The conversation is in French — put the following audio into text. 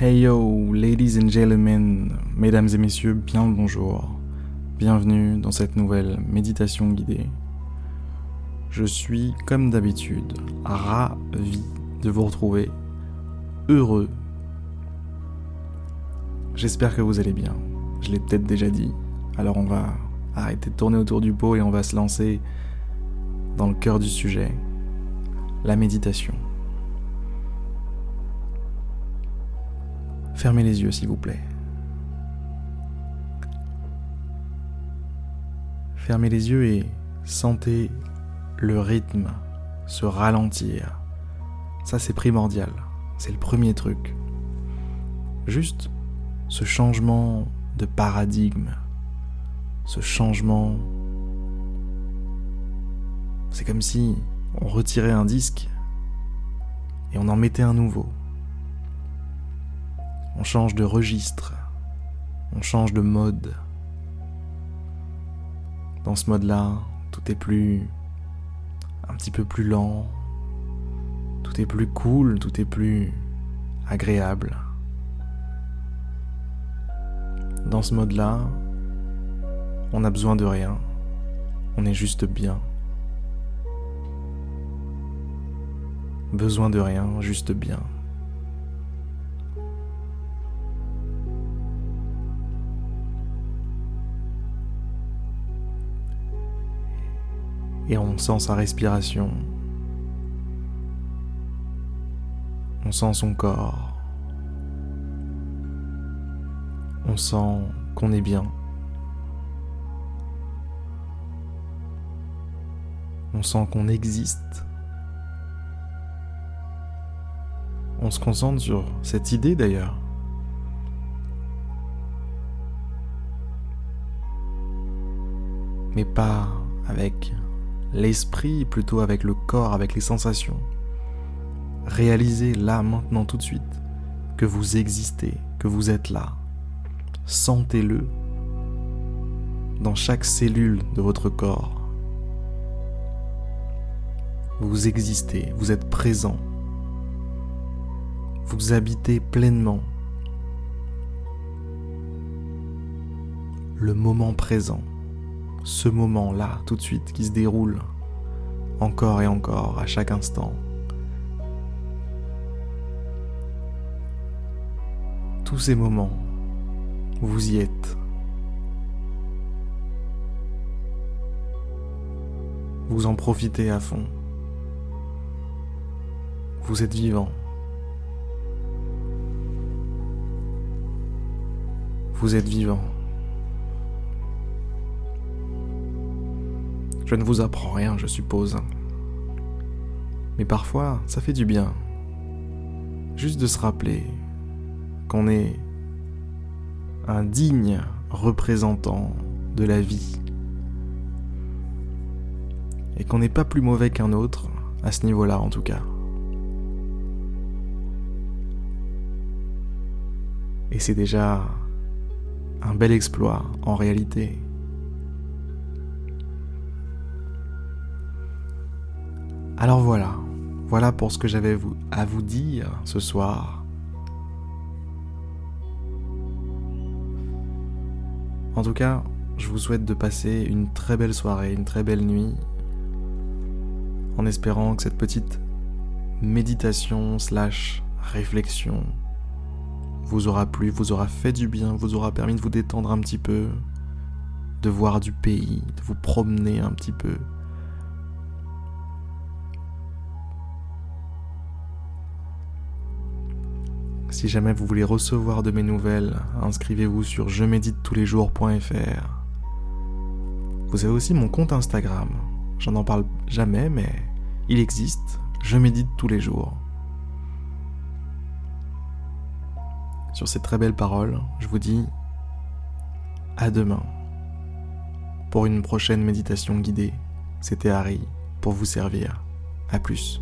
Hey yo, ladies and gentlemen, mesdames et messieurs, bien le bonjour. Bienvenue dans cette nouvelle méditation guidée. Je suis, comme d'habitude, ravi de vous retrouver, heureux. J'espère que vous allez bien. Je l'ai peut-être déjà dit. Alors on va arrêter de tourner autour du pot et on va se lancer dans le cœur du sujet, la méditation. Fermez les yeux, s'il vous plaît. Fermez les yeux et sentez le rythme se ralentir. Ça, c'est primordial. C'est le premier truc. Juste ce changement de paradigme, ce changement. C'est comme si on retirait un disque et on en mettait un nouveau. On change de registre, on change de mode. Dans ce mode-là, tout est plus... un petit peu plus lent, tout est plus cool, tout est plus agréable. Dans ce mode-là, on n'a besoin de rien, on est juste bien. Besoin de rien, juste bien. Et on sent sa respiration. On sent son corps. On sent qu'on est bien. On sent qu'on existe. On se concentre sur cette idée d'ailleurs. Mais pas avec l'esprit plutôt avec le corps, avec les sensations. Réalisez là, maintenant, tout de suite, que vous existez, que vous êtes là. Sentez-le dans chaque cellule de votre corps. Vous existez, vous êtes présent. Vous habitez pleinement le moment présent ce moment-là, tout de suite, qui se déroule encore et encore, à chaque instant. Tous ces moments, vous y êtes. Vous en profitez à fond. Vous êtes vivant. Vous êtes vivant. Je ne vous apprends rien, je suppose. Mais parfois, ça fait du bien. Juste de se rappeler qu'on est un digne représentant de la vie. Et qu'on n'est pas plus mauvais qu'un autre, à ce niveau-là en tout cas. Et c'est déjà un bel exploit en réalité. Alors voilà, voilà pour ce que j'avais à vous dire ce soir. En tout cas, je vous souhaite de passer une très belle soirée, une très belle nuit, en espérant que cette petite méditation slash réflexion vous aura plu, vous aura fait du bien, vous aura permis de vous détendre un petit peu, de voir du pays, de vous promener un petit peu, Si jamais vous voulez recevoir de mes nouvelles, inscrivez-vous sur je médite tous les jours.fr. Vous avez aussi mon compte Instagram. J'en en parle jamais, mais il existe. Je médite tous les jours. Sur ces très belles paroles, je vous dis à demain pour une prochaine méditation guidée. C'était Harry pour vous servir. À plus.